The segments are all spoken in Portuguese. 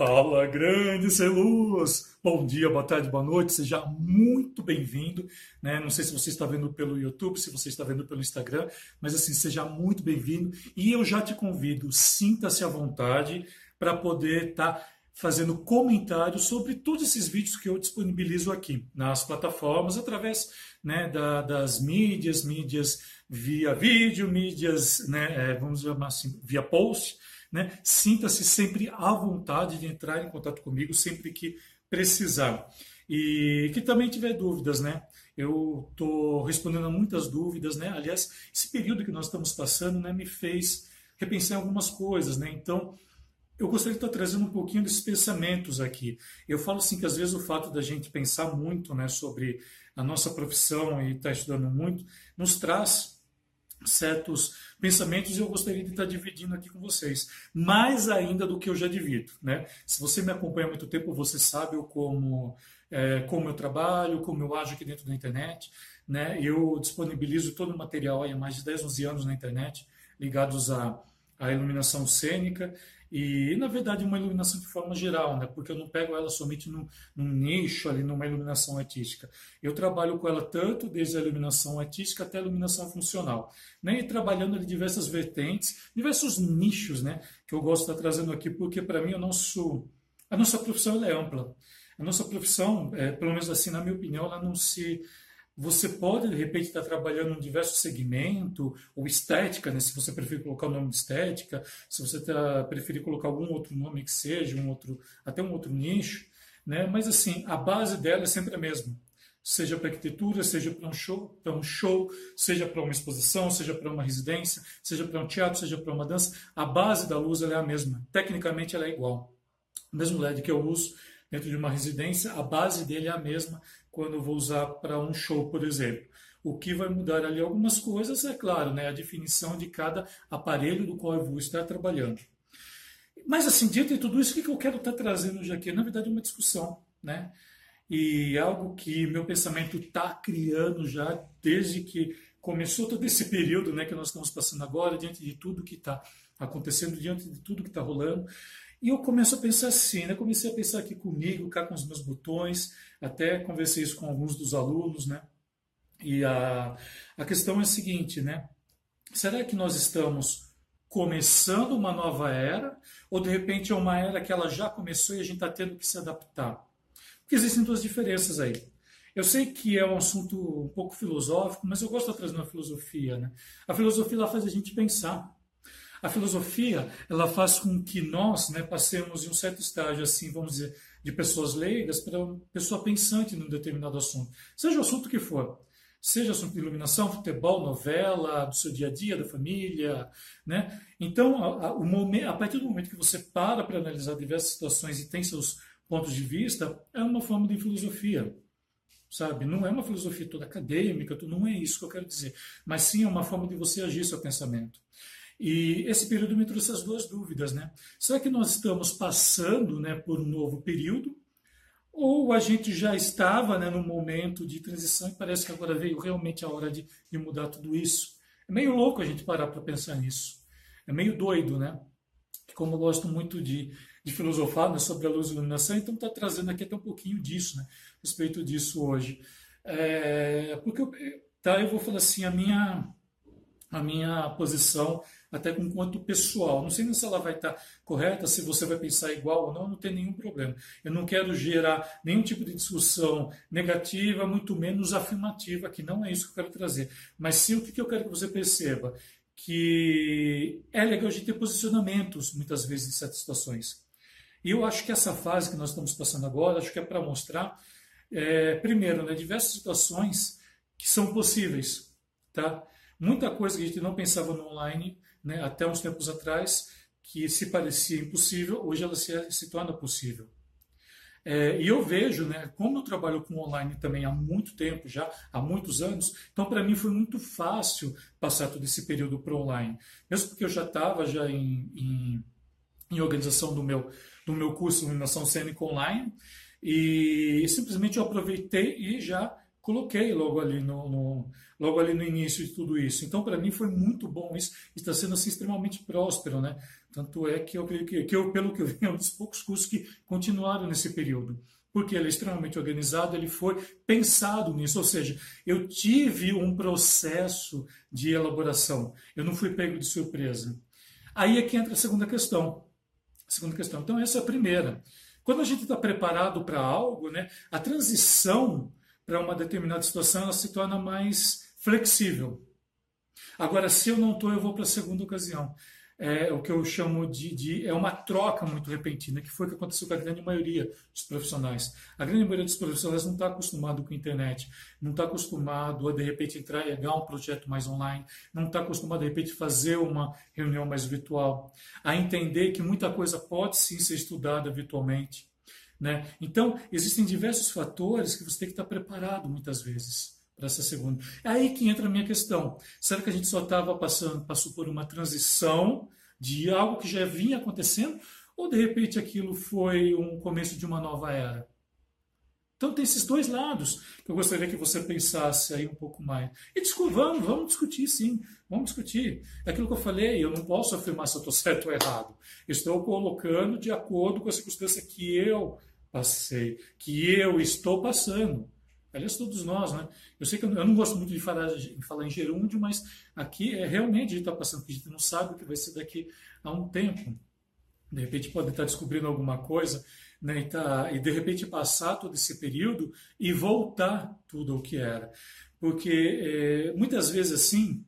Fala, grande ser luz! Bom dia, boa tarde, boa noite, seja muito bem-vindo. Né? Não sei se você está vendo pelo YouTube, se você está vendo pelo Instagram, mas assim, seja muito bem-vindo. E eu já te convido, sinta-se à vontade para poder estar tá fazendo comentários sobre todos esses vídeos que eu disponibilizo aqui nas plataformas, através né, da, das mídias, mídias via vídeo, mídias, né, é, vamos chamar assim, via post né? Sinta-se sempre à vontade de entrar em contato comigo sempre que precisar. E que também tiver dúvidas, né? Eu estou respondendo a muitas dúvidas, né? Aliás, esse período que nós estamos passando, né, me fez repensar algumas coisas, né? Então, eu gostaria de estar trazendo um pouquinho desses pensamentos aqui. Eu falo assim que às vezes o fato da gente pensar muito, né, sobre a nossa profissão e estar estudando muito, nos traz certos pensamentos e eu gostaria de estar dividindo aqui com vocês, mais ainda do que eu já divido, né? Se você me acompanha há muito tempo, você sabe como é, como eu trabalho, como eu ajo aqui dentro da internet, né? Eu disponibilizo todo o material há mais de 10, 11 anos na internet, ligados à, à iluminação cênica e, na verdade, uma iluminação de forma geral, né? porque eu não pego ela somente num, num, nicho, ali, numa iluminação artística. Eu trabalho com ela tanto desde a iluminação artística até a iluminação funcional. Né? E trabalhando em diversas vertentes, diversos nichos né? que eu gosto de estar trazendo aqui, porque, para mim, o nosso, a nossa profissão é ampla. A nossa profissão, é, pelo menos assim, na minha opinião, ela não se você pode, de repente, estar trabalhando em diversos segmento, ou estética, né? se você preferir colocar o nome de estética, se você tá, preferir colocar algum outro nome que seja, um outro, até um outro nicho, né? mas assim, a base dela é sempre a mesma. Seja para arquitetura, seja para um show, para um show, seja para uma exposição, seja para uma residência, seja para um teatro, seja para uma dança, a base da luz é a mesma. Tecnicamente ela é igual. O mesmo LED que eu uso dentro de uma residência, a base dele é a mesma, quando eu vou usar para um show, por exemplo. O que vai mudar ali algumas coisas, é claro, né, a definição de cada aparelho do qual eu vou estar trabalhando. Mas, assim, dentro de tudo isso, o que eu quero estar trazendo já aqui? Na verdade, é uma discussão, né? E algo que meu pensamento está criando já desde que começou todo esse período né, que nós estamos passando agora, diante de tudo que está acontecendo, diante de tudo que está rolando. E eu começo a pensar assim, né? Comecei a pensar aqui comigo, cá com os meus botões, até conversei isso com alguns dos alunos, né? E a, a questão é a seguinte, né? Será que nós estamos começando uma nova era ou de repente é uma era que ela já começou e a gente está tendo que se adaptar? Porque existem duas diferenças aí. Eu sei que é um assunto um pouco filosófico, mas eu gosto de trazer uma filosofia, né? A filosofia ela faz a gente pensar. A filosofia, ela faz com que nós né, passemos em um certo estágio, assim, vamos dizer, de pessoas leigas para uma pessoa pensante num determinado assunto. Seja o assunto que for. Seja assunto de iluminação, futebol, novela, do seu dia a dia, da família, né? Então, a, a, momento, a partir do momento que você para para analisar diversas situações e tem seus pontos de vista, é uma forma de filosofia sabe? Não é uma filosofia toda acadêmica, não é isso que eu quero dizer, mas sim é uma forma de você agir seu pensamento. E esse período me trouxe as duas dúvidas, né? Será que nós estamos passando, né, por um novo período? Ou a gente já estava, né, num momento de transição e parece que agora veio realmente a hora de, de mudar tudo isso? É meio louco a gente parar para pensar nisso. É meio doido, né? Como eu gosto muito de, de filosofar né, sobre a luz e iluminação, então está trazendo aqui até um pouquinho disso, né? A respeito disso hoje. É, porque eu, tá, eu vou falar assim, a minha, a minha posição até com quanto pessoal. Não sei se ela vai estar correta, se você vai pensar igual ou não, não tem nenhum problema. Eu não quero gerar nenhum tipo de discussão negativa, muito menos afirmativa, que não é isso que eu quero trazer. Mas sim o que eu quero que você perceba, que é legal de ter posicionamentos, muitas vezes, em certas situações. E eu acho que essa fase que nós estamos passando agora, acho que é para mostrar, é, primeiro, né, diversas situações que são possíveis, tá? Muita coisa que a gente não pensava no online né, até uns tempos atrás, que se parecia impossível, hoje ela se, se torna possível. É, e eu vejo, né, como eu trabalho com online também há muito tempo, já há muitos anos, então para mim foi muito fácil passar todo esse período para online. Mesmo porque eu já estava já em, em, em, organização do meu, do meu curso iluminação cênica online, e simplesmente eu aproveitei e já coloquei logo ali no, no, logo ali no início de tudo isso. Então, para mim, foi muito bom isso. Está sendo assim, extremamente próspero, né? Tanto é que eu que, que eu, pelo que eu vi, é um dos poucos cursos que continuaram nesse período. Porque ele é extremamente organizado, ele foi pensado nisso, ou seja, eu tive um processo de elaboração, eu não fui pego de surpresa. Aí é que entra a segunda questão. A segunda questão. Então, essa é a primeira. Quando a gente está preparado para algo, né, a transição para uma determinada situação ela se torna mais flexível. Agora, se eu não estou, eu vou para a segunda ocasião. É o que eu chamo de, de, é uma troca muito repentina, que foi o que aconteceu com a grande maioria dos profissionais. A grande maioria dos profissionais não está acostumado com a internet, não está acostumado a de repente entrar e pegar um projeto mais online, não está acostumado de repente fazer uma reunião mais virtual, a entender que muita coisa pode sim ser estudada virtualmente. Né? Então, existem diversos fatores que você tem que estar preparado muitas vezes para essa segunda. É aí que entra a minha questão. Será que a gente só estava passando, passou por uma transição de algo que já vinha acontecendo? Ou de repente aquilo foi um começo de uma nova era? Então tem esses dois lados que eu gostaria que você pensasse aí um pouco mais. E desculpa, vamos, vamos discutir sim, vamos discutir. É aquilo que eu falei, eu não posso afirmar se eu estou certo ou errado. Estou colocando de acordo com a circunstância que eu passei, que eu estou passando. Aliás, todos nós, né? Eu sei que eu, não gosto muito de falar, de falar em gerúndio, mas aqui é realmente a gente está passando, porque a gente não sabe o que vai ser daqui a um tempo. De repente pode estar descobrindo alguma coisa, né? E, tá, e de repente passar todo esse período e voltar tudo o que era. Porque é, muitas vezes assim,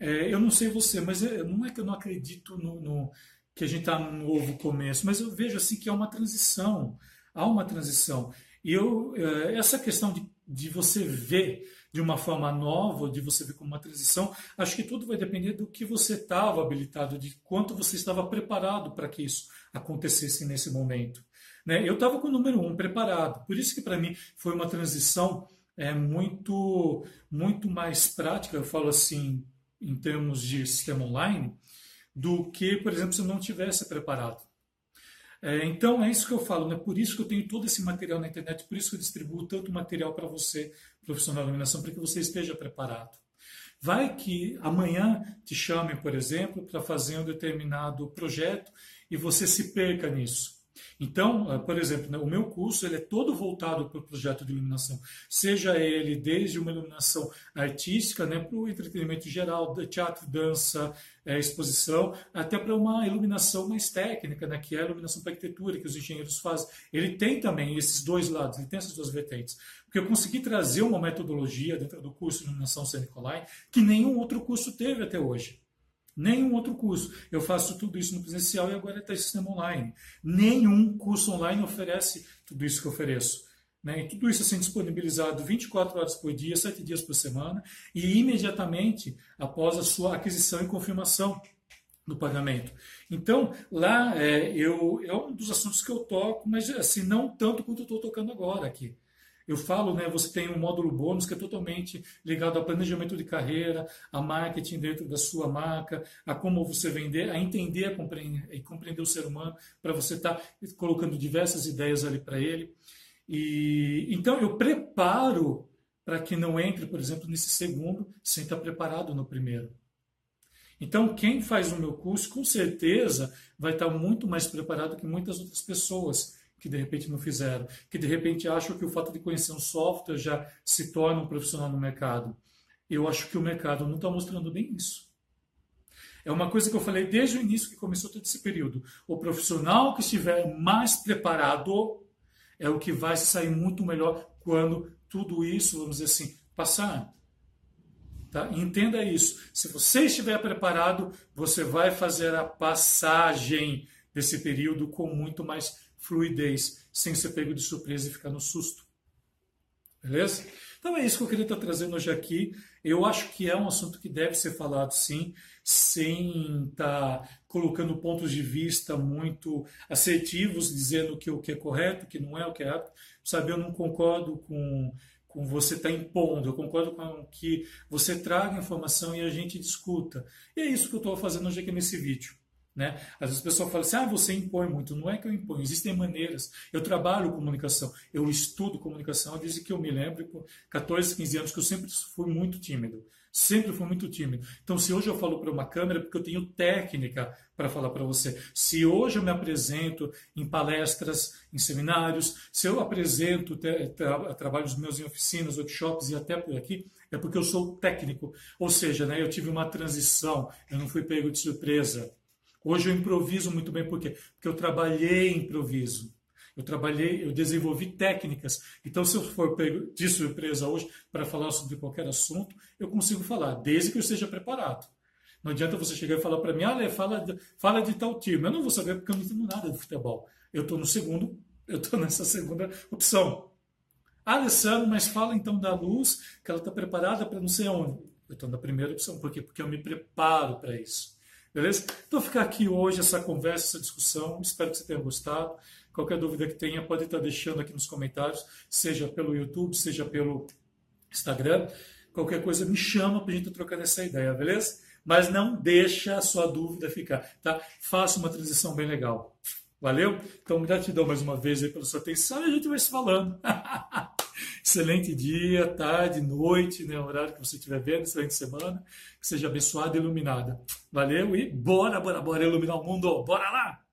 é, eu não sei você, mas não é que eu não acredito no, no que a gente está num novo começo, mas eu vejo assim que é uma transição há uma transição. E eu, eh, essa questão de, de você ver de uma forma nova, de você ver como uma transição, acho que tudo vai depender do que você estava habilitado, de quanto você estava preparado para que isso acontecesse nesse momento. Né? Eu estava com o número um preparado, por isso que para mim foi uma transição é, muito, muito mais prática, eu falo assim, em termos de sistema online, do que, por exemplo, se eu não tivesse preparado. É, então é isso que eu falo, né? por isso que eu tenho todo esse material na internet, por isso que eu distribuo tanto material para você, profissional de iluminação, para que você esteja preparado. Vai que amanhã te chamem, por exemplo, para fazer um determinado projeto e você se perca nisso. Então, ah, por exemplo, né, o meu curso ele é todo voltado para o projeto de iluminação, seja ele desde uma iluminação artística, né, para o entretenimento geral, teatro, dança, é, exposição, até para uma iluminação mais técnica, né, que é a iluminação para arquitetura, que os engenheiros fazem. Ele tem também esses dois lados, ele tem essas duas vertentes. Porque eu consegui trazer uma metodologia dentro do curso de iluminação Nicolai que nenhum outro curso teve até hoje. Nenhum outro curso. Eu faço tudo isso no presencial e agora está em sistema online. Nenhum curso online oferece tudo isso que eu ofereço. Né? E tudo isso assim disponibilizado 24 horas por dia, 7 dias por semana e imediatamente após a sua aquisição e confirmação do pagamento. Então, lá é, eu, é um dos assuntos que eu toco, mas assim, não tanto quanto eu estou tocando agora aqui. Eu falo, né, você tem um módulo bônus que é totalmente ligado ao planejamento de carreira, a marketing dentro da sua marca, a como você vender, a entender a compreender, e compreender o ser humano, para você estar tá colocando diversas ideias ali para ele. E então eu preparo para que não entre, por exemplo, nesse segundo sem estar preparado no primeiro. Então, quem faz o meu curso, com certeza, vai estar muito mais preparado que muitas outras pessoas que de repente não fizeram, que de repente acham que o fato de conhecer um software já se torna um profissional no mercado. Eu acho que o mercado não está mostrando bem isso. É uma coisa que eu falei desde o início que começou todo esse período. O profissional que estiver mais preparado é o que vai sair muito melhor quando tudo isso, vamos dizer assim, passar. Tá? Entenda isso. Se você estiver preparado, você vai fazer a passagem desse período com muito mais fluidez, sem ser pego de surpresa e ficar no susto. Beleza? Então é isso que eu queria estar trazendo hoje aqui. Eu acho que é um assunto que deve ser falado sim, sem estar colocando pontos de vista muito assertivos, dizendo que o que é correto, o que não é, o que é errado. Sabe, eu não concordo com, com você estar impondo, eu concordo com que você traga informação e a gente discuta. E é isso que eu estou fazendo hoje aqui nesse vídeo. Né? Às vezes o pessoal fala assim, ah, você impõe muito. Não é que eu imponho, existem maneiras. Eu trabalho comunicação, eu estudo comunicação desde que eu me lembro, por 14, 15 anos, que eu sempre fui muito tímido. Sempre fui muito tímido. Então, se hoje eu falo para uma câmera, é porque eu tenho técnica para falar para você. Se hoje eu me apresento em palestras, em seminários, se eu apresento tra trabalhos meus em oficinas, workshops e até por aqui, é porque eu sou técnico. Ou seja, né, eu tive uma transição, eu não fui pego de surpresa. Hoje eu improviso muito bem, por quê? Porque eu trabalhei improviso. Eu trabalhei, eu desenvolvi técnicas. Então, se eu for pego de surpresa hoje para falar sobre qualquer assunto, eu consigo falar, desde que eu esteja preparado. Não adianta você chegar e falar para mim, ah, fala, de, fala de tal time. Eu não vou saber porque eu não entendo nada de futebol. Eu estou no segundo, eu estou nessa segunda opção. Alessandro, mas fala então da luz, que ela está preparada para não sei onde. Eu estou na primeira opção. Por quê? Porque eu me preparo para isso. Beleza? Então ficar aqui hoje essa conversa, essa discussão. Espero que você tenha gostado. Qualquer dúvida que tenha, pode estar deixando aqui nos comentários, seja pelo YouTube, seja pelo Instagram. Qualquer coisa me chama para a gente trocar essa ideia, beleza? Mas não deixa a sua dúvida ficar, tá? Faça uma transição bem legal. Valeu? Então, gratidão mais uma vez pela sua atenção e a gente vai se falando. excelente dia, tarde, noite, né? Horário que você estiver vendo, excelente semana. Que seja abençoada e iluminada. Valeu e bora, bora, bora iluminar o mundo. Bora lá!